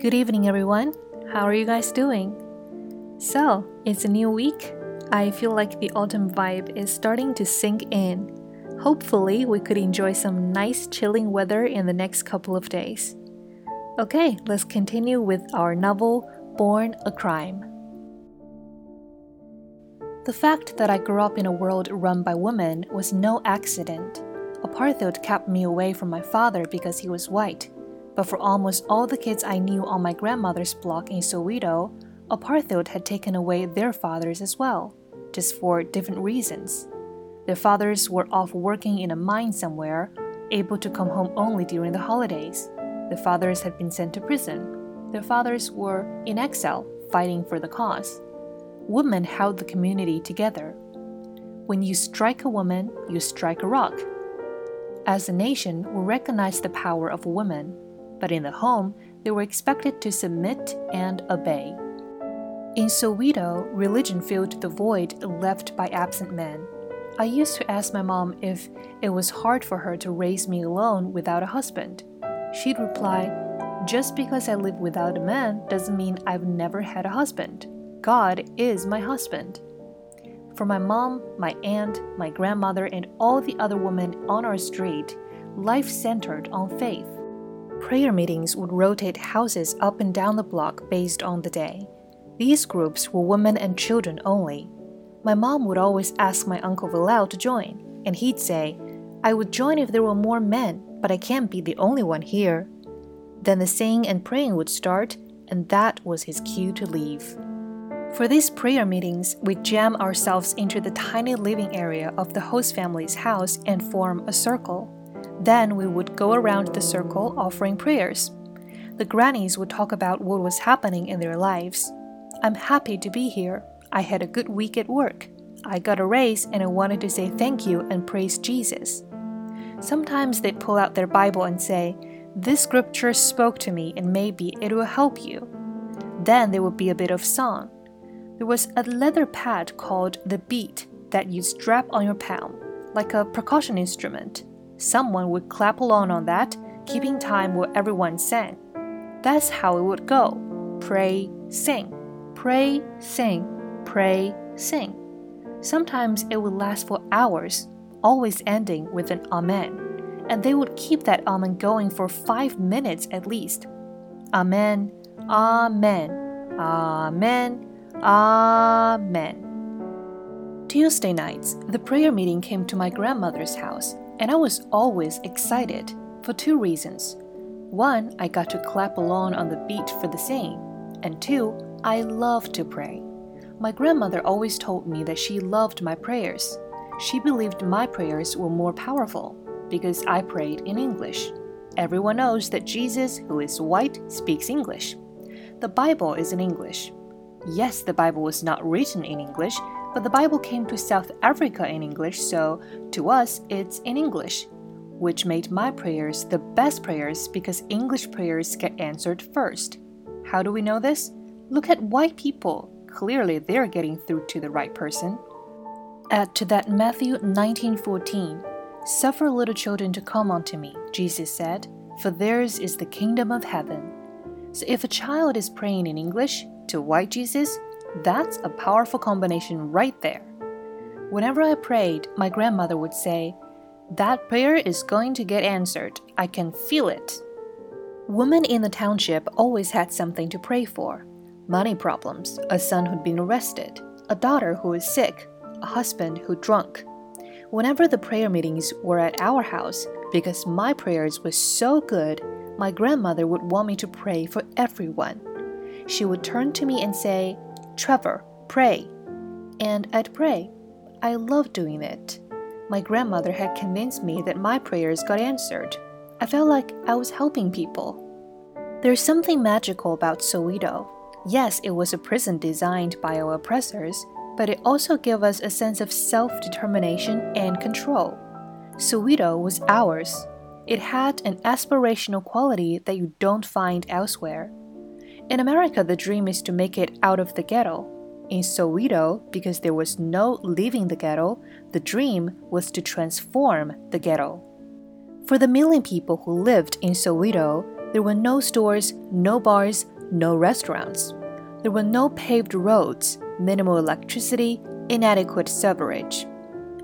Good evening, everyone. How are you guys doing? So, it's a new week. I feel like the autumn vibe is starting to sink in. Hopefully, we could enjoy some nice chilling weather in the next couple of days. Okay, let's continue with our novel Born a Crime. The fact that I grew up in a world run by women was no accident. Apartheid kept me away from my father because he was white. But for almost all the kids I knew on my grandmother's block in Soweto, apartheid had taken away their fathers as well, just for different reasons. Their fathers were off working in a mine somewhere, able to come home only during the holidays. Their fathers had been sent to prison. Their fathers were in exile, fighting for the cause. Women held the community together. When you strike a woman, you strike a rock. As a nation, we recognize the power of women but in the home, they were expected to submit and obey. In Soweto, religion filled the void left by absent men. I used to ask my mom if it was hard for her to raise me alone without a husband. She'd reply, Just because I live without a man doesn't mean I've never had a husband. God is my husband. For my mom, my aunt, my grandmother, and all the other women on our street, life centered on faith. Prayer meetings would rotate houses up and down the block based on the day. These groups were women and children only. My mom would always ask my Uncle Velile to join, and he'd say, I would join if there were more men, but I can't be the only one here. Then the singing and praying would start, and that was his cue to leave. For these prayer meetings, we jam ourselves into the tiny living area of the host family's house and form a circle. Then we would go around the circle offering prayers. The grannies would talk about what was happening in their lives. I'm happy to be here. I had a good week at work. I got a raise and I wanted to say thank you and praise Jesus. Sometimes they'd pull out their Bible and say, This scripture spoke to me and maybe it will help you. Then there would be a bit of song. There was a leather pad called the beat that you strap on your palm, like a percussion instrument someone would clap along on that, keeping time while everyone sang. That's how it would go pray, sing, pray, sing, pray, sing. Sometimes it would last for hours, always ending with an Amen, and they would keep that Amen going for five minutes at least. Amen, Amen, Amen, Amen. Tuesday nights, the prayer meeting came to my grandmother's house and I was always excited for two reasons. One, I got to clap along on the beat for the singing, and two, I love to pray. My grandmother always told me that she loved my prayers. She believed my prayers were more powerful because I prayed in English. Everyone knows that Jesus, who is white, speaks English. The Bible is in English. Yes, the Bible was not written in English, but the Bible came to South Africa in English, so to us it's in English, which made my prayers the best prayers because English prayers get answered first. How do we know this? Look at white people. Clearly they're getting through to the right person. Add to that Matthew 19:14. Suffer little children to come unto me, Jesus said, for theirs is the kingdom of heaven. So if a child is praying in English to white Jesus, that's a powerful combination right there. Whenever I prayed, my grandmother would say, That prayer is going to get answered. I can feel it. Women in the township always had something to pray for money problems, a son who'd been arrested, a daughter who was sick, a husband who drunk. Whenever the prayer meetings were at our house, because my prayers were so good, my grandmother would want me to pray for everyone. She would turn to me and say, Trevor, pray. And I'd pray. I loved doing it. My grandmother had convinced me that my prayers got answered. I felt like I was helping people. There's something magical about Soweto. Yes, it was a prison designed by our oppressors, but it also gave us a sense of self determination and control. Soweto was ours. It had an aspirational quality that you don't find elsewhere. In America, the dream is to make it out of the ghetto. In Soweto, because there was no leaving the ghetto, the dream was to transform the ghetto. For the million people who lived in Soweto, There were no stores, no bars, no restaurants. There were no paved roads, minimal electricity, inadequate sewerage.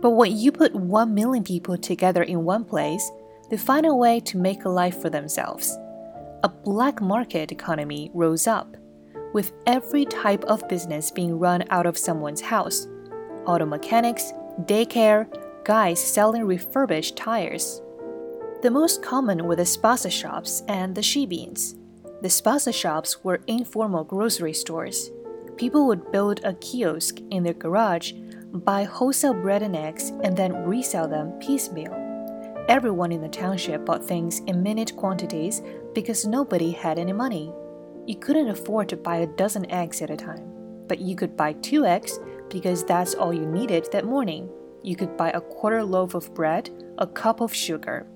But when you put 1 million people together in one place, they find a way to make a life for themselves. A black market economy rose up, with every type of business being run out of someone's house auto mechanics, daycare, guys selling refurbished tires. The most common were the spaza shops and the shebeens. The spaza shops were informal grocery stores. People would build a kiosk in their garage, buy wholesale bread and eggs, and then resell them piecemeal. Everyone in the township bought things in minute quantities because nobody had any money. You couldn't afford to buy a dozen eggs at a time, but you could buy two eggs because that's all you needed that morning. You could buy a quarter loaf of bread, a cup of sugar,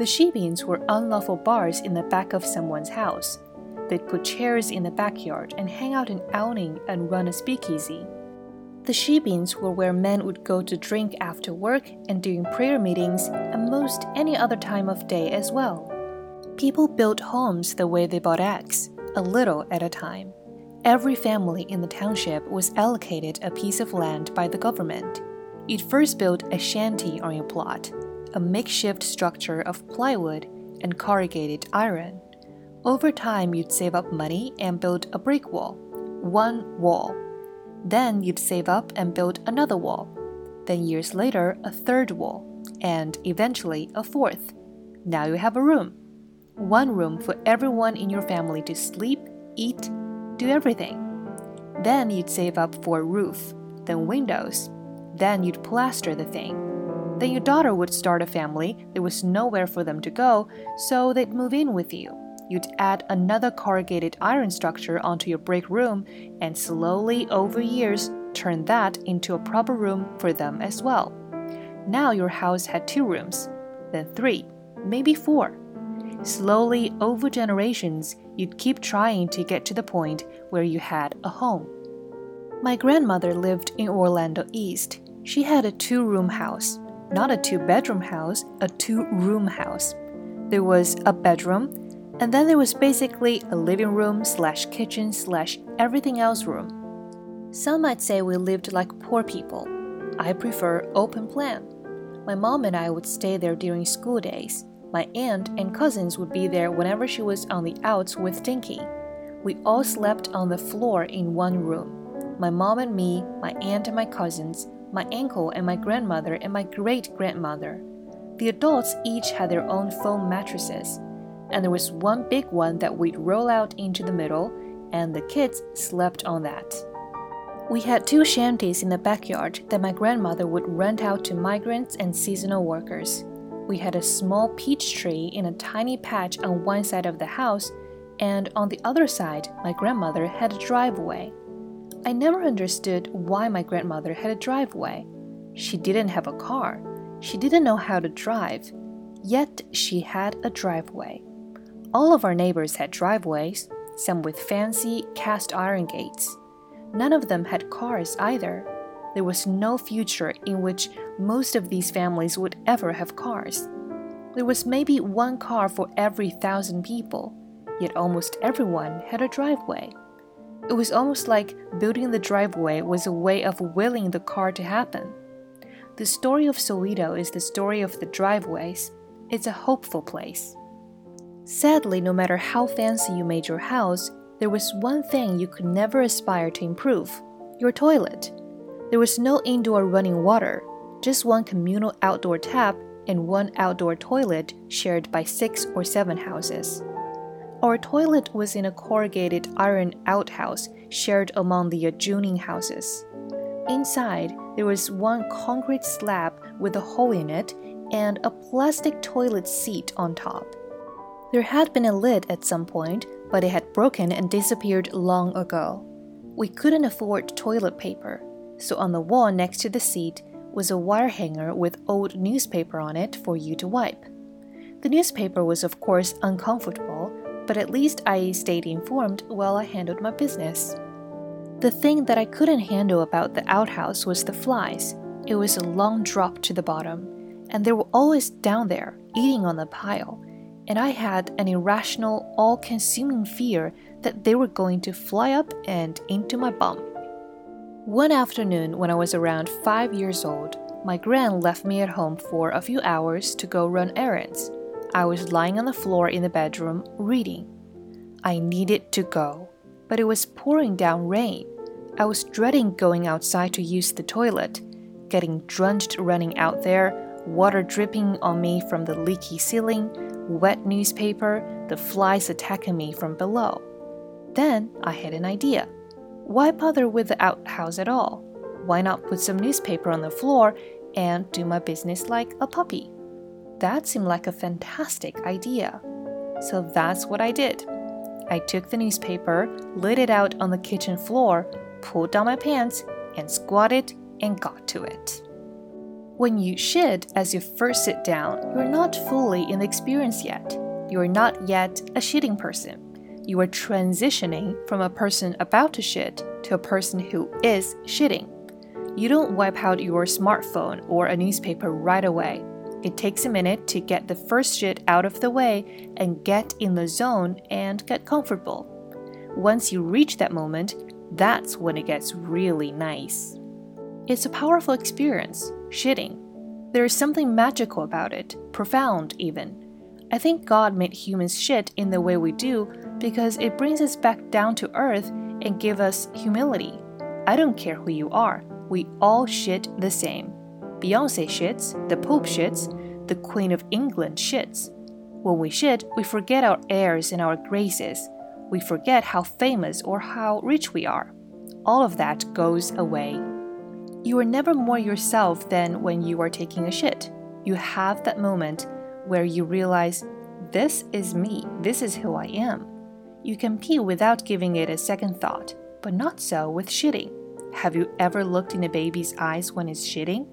the shebeens were unlawful bars in the back of someone's house. They'd put chairs in the backyard and hang out an awning and run a speakeasy. The shebeens were where men would go to drink after work and during prayer meetings and most any other time of day as well. People built homes the way they bought eggs, a little at a time. Every family in the township was allocated a piece of land by the government. You'd first build a shanty on your plot, a makeshift structure of plywood and corrugated iron. Over time, you'd save up money and build a brick wall, one wall. Then you'd save up and build another wall. Then, years later, a third wall, and eventually a fourth. Now you have a room. One room for everyone in your family to sleep, eat, do everything. Then you'd save up for a roof, then windows. Then you'd plaster the thing then your daughter would start a family, there was nowhere for them to go, so they'd move in with you. You'd add another corrugated iron structure onto your brick room, and slowly, over years, turn that into a proper room for them as well. Now your house had two rooms, then three, maybe four. Slowly, over generations, you'd keep trying to get to the point where you had a home. My grandmother lived in Orlando East. She had a two room house not a two bedroom house, a two room house. There was a bedroom, and then there was basically a living room slash kitchen slash everything else room. Some might say we lived like poor people. I prefer open plan. My mom and I would stay there during school days. My aunt and cousins would be there whenever she was on the outs with Dinky. We all slept on the floor in one room. My mom and me, my aunt and my cousins, my uncle and my grandmother and my great grandmother. The adults each had their own foam mattresses, and there was one big one that we'd roll out into the middle, and the kids slept on that. We had two shanties in the backyard that my grandmother would rent out to migrants and seasonal workers. We had a small peach tree in a tiny patch on one side of the house, and on the other side, my grandmother had a driveway. I never understood why my grandmother had a driveway. She didn't have a car. She didn't know how to drive. Yet she had a driveway. All of our neighbors had driveways, some with fancy cast iron gates. None of them had cars either. There was no future in which most of these families would ever have cars. There was maybe one car for every thousand people, yet almost everyone had a driveway. It was almost like building the driveway was a way of willing the car to happen. The story of Soweto is the story of the driveways. It's a hopeful place. Sadly, no matter how fancy you made your house, there was one thing you could never aspire to improve your toilet. There was no indoor running water, just one communal outdoor tap and one outdoor toilet shared by six or seven houses. Our toilet was in a corrugated iron outhouse shared among the adjoining houses. Inside, there was one concrete slab with a hole in it and a plastic toilet seat on top. There had been a lid at some point, but it had broken and disappeared long ago. We couldn't afford toilet paper, so on the wall next to the seat was a wire hanger with old newspaper on it for you to wipe. The newspaper was, of course, uncomfortable but at least I stayed informed while I handled my business. The thing that I couldn't handle about the outhouse was the flies. It was a long drop to the bottom, and they were always down there, eating on the pile, and I had an irrational, all consuming fear that they were going to fly up and into my bum. One afternoon, when I was around five years old, my gran left me at home for a few hours to go run errands. I was lying on the floor in the bedroom reading. I needed to go, but it was pouring down rain. I was dreading going outside to use the toilet, getting drenched running out there, water dripping on me from the leaky ceiling, wet newspaper, the flies attacking me from below. Then I had an idea. Why bother with the outhouse at all? Why not put some newspaper on the floor and do my business like a puppy? That seemed like a fantastic idea. So that's what I did. I took the newspaper, laid it out on the kitchen floor, pulled down my pants, and squatted and got to it. When you shit as you first sit down, you're not fully in the experience yet. You are not yet a shitting person. You are transitioning from a person about to shit to a person who is shitting. You don't wipe out your smartphone or a newspaper right away. It takes a minute to get the first shit out of the way and get in the zone and get comfortable. Once you reach that moment, that's when it gets really nice. It's a powerful experience, shitting. There is something magical about it, profound even. I think God made humans shit in the way we do because it brings us back down to earth and give us humility. I don't care who you are, we all shit the same. Beyonce shits, the Pope shits, the Queen of England shits. When we shit, we forget our airs and our graces. We forget how famous or how rich we are. All of that goes away. You are never more yourself than when you are taking a shit. You have that moment where you realize, this is me, this is who I am. You can pee without giving it a second thought, but not so with shitting. Have you ever looked in a baby's eyes when it's shitting?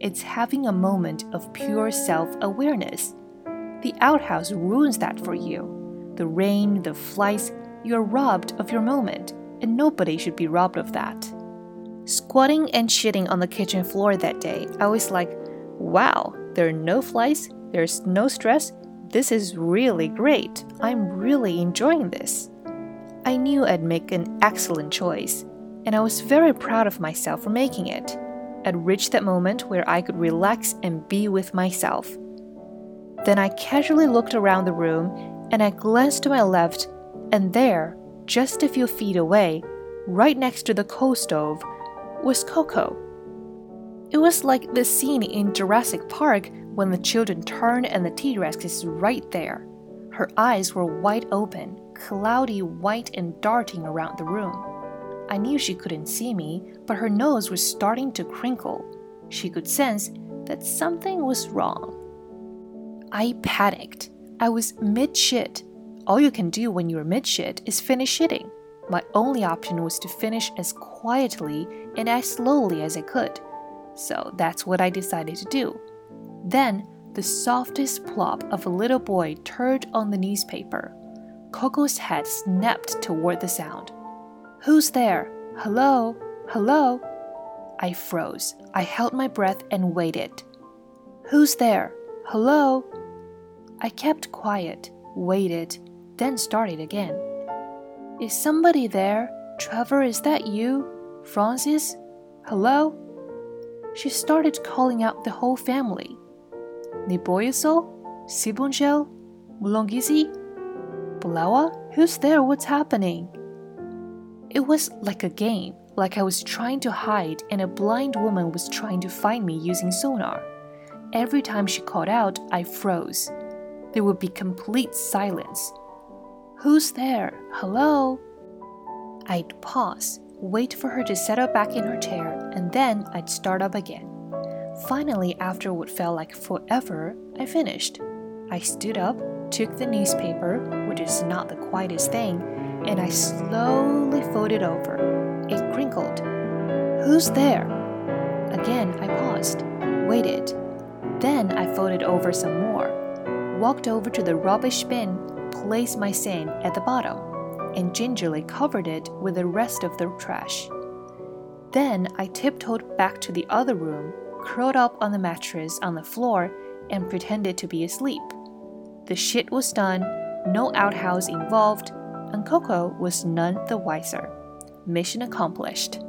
It's having a moment of pure self awareness. The outhouse ruins that for you. The rain, the flies, you're robbed of your moment, and nobody should be robbed of that. Squatting and shitting on the kitchen floor that day, I was like, wow, there are no flies, there's no stress, this is really great. I'm really enjoying this. I knew I'd make an excellent choice, and I was very proud of myself for making it. I'd reached that moment where I could relax and be with myself. Then I casually looked around the room and I glanced to my left, and there, just a few feet away, right next to the coal stove, was Coco. It was like the scene in Jurassic Park when the children turned and the T Rex is right there. Her eyes were wide open, cloudy white and darting around the room. I knew she couldn't see me, but her nose was starting to crinkle. She could sense that something was wrong. I panicked. I was mid shit. All you can do when you're mid shit is finish shitting. My only option was to finish as quietly and as slowly as I could. So that's what I decided to do. Then, the softest plop of a little boy turned on the newspaper. Coco's head snapped toward the sound. Who's there? Hello? Hello? I froze. I held my breath and waited. Who's there? Hello? I kept quiet, waited, then started again. Is somebody there? Trevor, is that you? Frances? Hello? She started calling out the whole family. Nombuyiselo, Sibongile, Mlungisi, Bulelwa, who's there? What's happening? It was like a game, like I was trying to hide and a blind woman was trying to find me using sonar. Every time she called out, I froze. There would be complete silence. Who's there? Hello? I'd pause, wait for her to settle back in her chair, and then I'd start up again. Finally, after what felt like forever, I finished. I stood up, took the newspaper, which is not the quietest thing, and I slowly folded over. It crinkled. Who's there? Again, I paused, waited. Then I folded over some more, walked over to the rubbish bin placed my seine at the bottom and gingerly covered it with the rest of the trash. Then I tiptoed back to the other room, curled up on the mattress on the floor, and pretended to be asleep. The shit was done, no outhouse involved, and Coco was none the wiser. Mission accomplished.